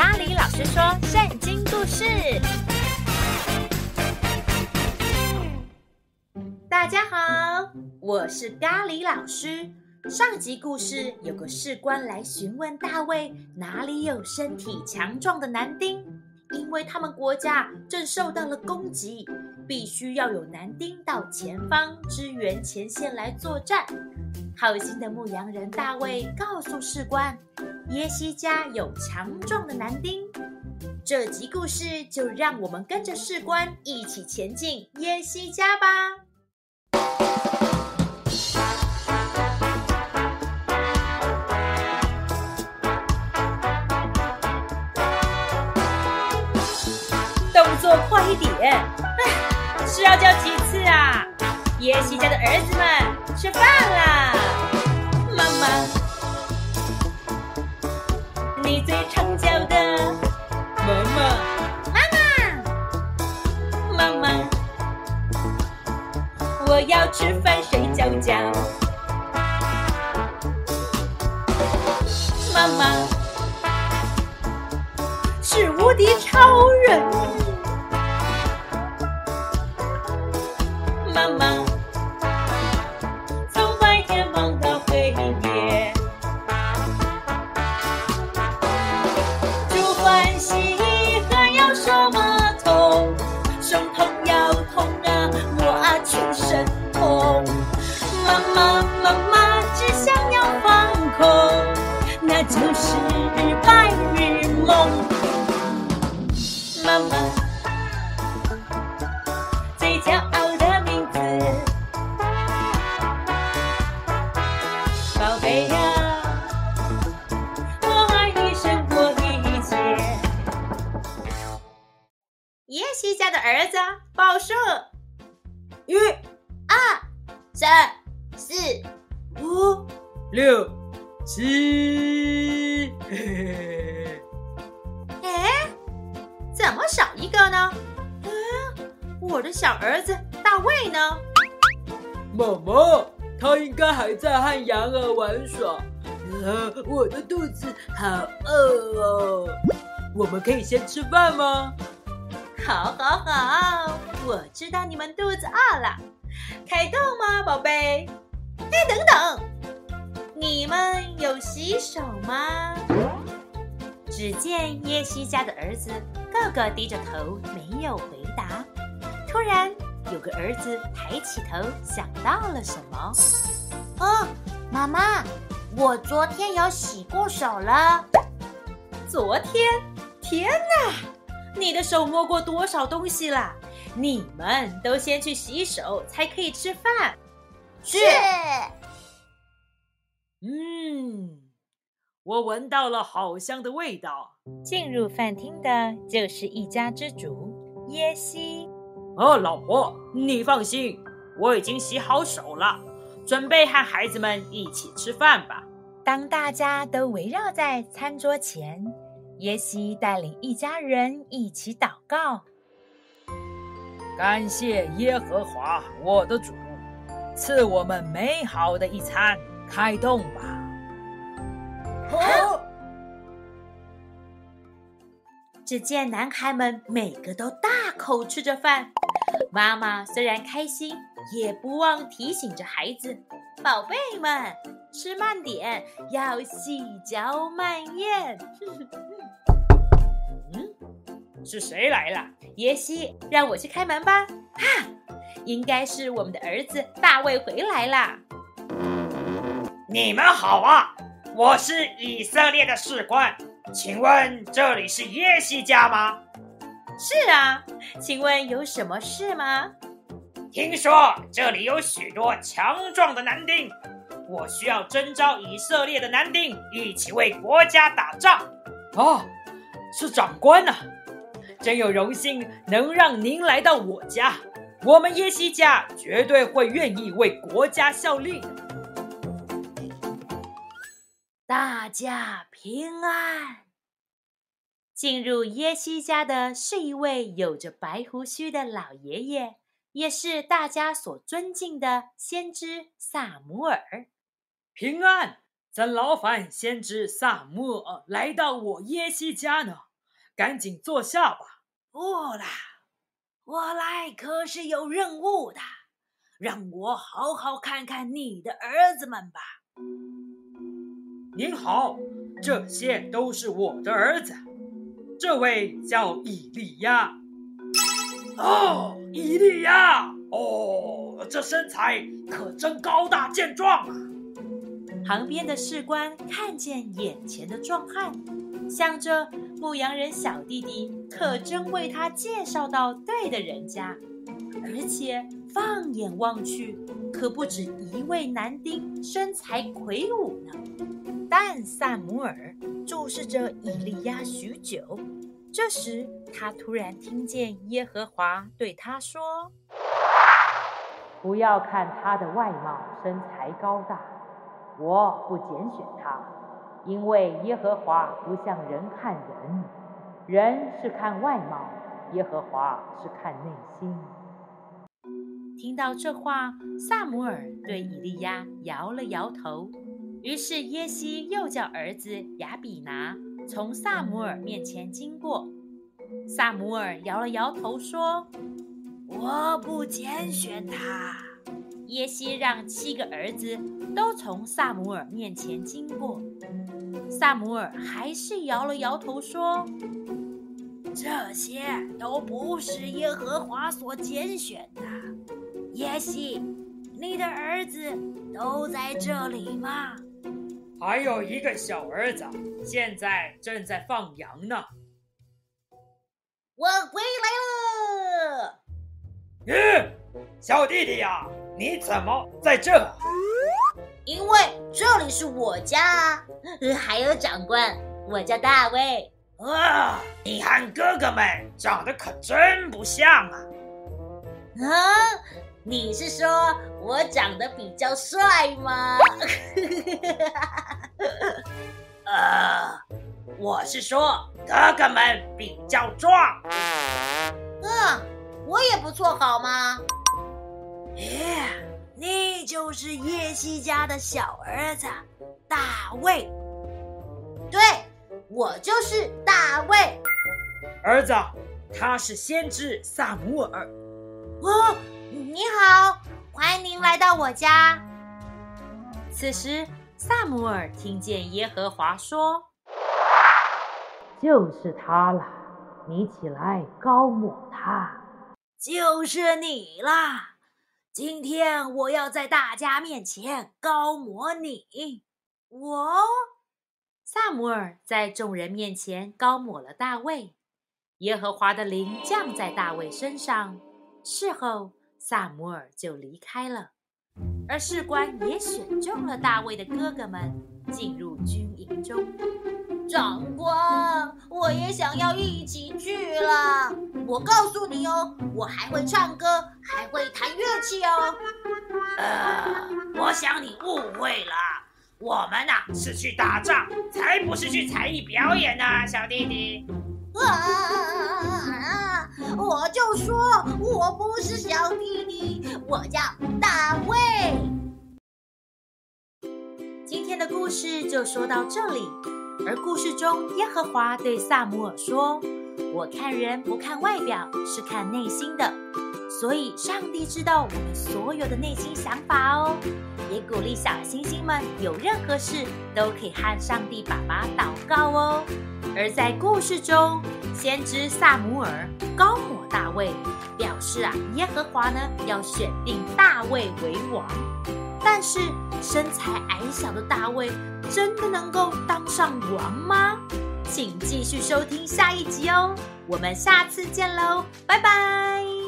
咖喱老师说圣经故事。大家好，我是咖喱老师。上集故事有个士官来询问大卫哪里有身体强壮的男丁，因为他们国家正受到了攻击，必须要有男丁到前方支援前线来作战。好心的牧羊人大卫告诉士官，耶西家有强壮的男丁。这集故事就让我们跟着士官一起前进耶西家吧。动作快一点！哎，是要叫几次啊？耶西家的儿子们，吃饭啦！我要吃饭睡觉觉。妈妈，是无敌超人。就是白日梦，妈妈最骄傲的名字，宝贝呀，我爱你胜过一切。耶西家的儿子报数：一、二、三、四、五、六、七。哎，怎么少一个呢？嗯，我的小儿子大卫呢？妈妈，他应该还在和羊儿玩耍。呃，我的肚子好饿哦。我们可以先吃饭吗？好，好，好。我知道你们肚子饿了。开动吗，宝贝？哎，等等。你们有洗手吗？只见耶西家的儿子个个低着头，没有回答。突然，有个儿子抬起头，想到了什么。哦，妈妈，我昨天有洗过手了。昨天？天哪！你的手摸过多少东西了？你们都先去洗手，才可以吃饭。是。嗯，我闻到了好香的味道。进入饭厅的就是一家之主耶西。哦，老婆，你放心，我已经洗好手了，准备和孩子们一起吃饭吧。当大家都围绕在餐桌前，耶西带领一家人一起祷告：感谢耶和华，我的主，赐我们美好的一餐。开动吧！好。只见男孩们每个都大口吃着饭，妈妈虽然开心，也不忘提醒着孩子：“宝贝们，吃慢点，要细嚼慢咽。” 嗯，是谁来了？耶西，让我去开门吧。哈，应该是我们的儿子大卫回来了。你们好啊，我是以色列的士官，请问这里是耶西家吗？是啊，请问有什么事吗？听说这里有许多强壮的男丁，我需要征召以色列的男丁一起为国家打仗。哦，是长官呐，真有荣幸能让您来到我家，我们耶西家绝对会愿意为国家效力。大家平安。进入耶西家的是一位有着白胡须的老爷爷，也是大家所尊敬的先知撒母耳。平安，咱劳烦先知撒母耳来到我耶西家呢？赶紧坐下吧。不啦，我来可是有任务的，让我好好看看你的儿子们吧。您好，这些都是我的儿子，这位叫伊利亚。哦，伊利亚，哦，这身材可真高大健壮啊！旁边的士官看见眼前的壮汉，想着牧羊人小弟弟可真为他介绍到对的人家，而且放眼望去，可不止一位男丁身材魁梧呢。但萨姆尔注视着以利亚许久，这时他突然听见耶和华对他说：“不要看他的外貌，身材高大。”我不拣选他，因为耶和华不像人看人，人是看外貌，耶和华是看内心。听到这话，萨姆尔对以利亚摇了摇头。于是耶西又叫儿子亚比拿从撒母耳面前经过。撒母耳摇了摇头说：“我不拣选他。”耶西让七个儿子都从撒母耳面前经过，撒母耳还是摇了摇头说：“这些都不是耶和华所拣选的。”耶西，你的儿子都在这里吗？还有一个小儿子，现在正在放羊呢。我回来了。嗯，小弟弟呀。你怎么在这？因为这里是我家啊，还有长官，我叫大卫。啊，你和哥哥们长得可真不像啊！啊，你是说我长得比较帅吗？呃，我是说哥哥们比较壮。嗯，我也不错，好吗？耶，你就是叶西家的小儿子大卫。对，我就是大卫。儿子，他是先知撒母耳。哦，你好，欢迎您来到我家。此时，撒母耳听见耶和华说：“就是他了，你起来高抹他。”就是你啦。今天我要在大家面前高抹你。我，撒母耳在众人面前高抹了大卫。耶和华的灵降在大卫身上。事后，撒母耳就离开了。而士官也选中了大卫的哥哥们进入军营中。长官，我也想要一起去了。我告诉你哦，我还会唱歌，还会弹乐器哦。呃，我想你误会了，我们呐、是去打仗，才不是去才艺表演呢、小弟弟。啊！我就说我不是小弟弟，我叫大卫。今天的故事就说到这里。而故事中，耶和华对撒母耳说：“我看人不看外表，是看内心的。所以，上帝知道我们所有的内心想法哦。也鼓励小星星们，有任何事都可以和上帝爸爸祷告哦。而在故事中，先知撒母耳膏抹大卫，表示啊，耶和华呢要选定大卫为王。”但是身材矮小的大卫真的能够当上王吗？请继续收听下一集哦，我们下次见喽，拜拜。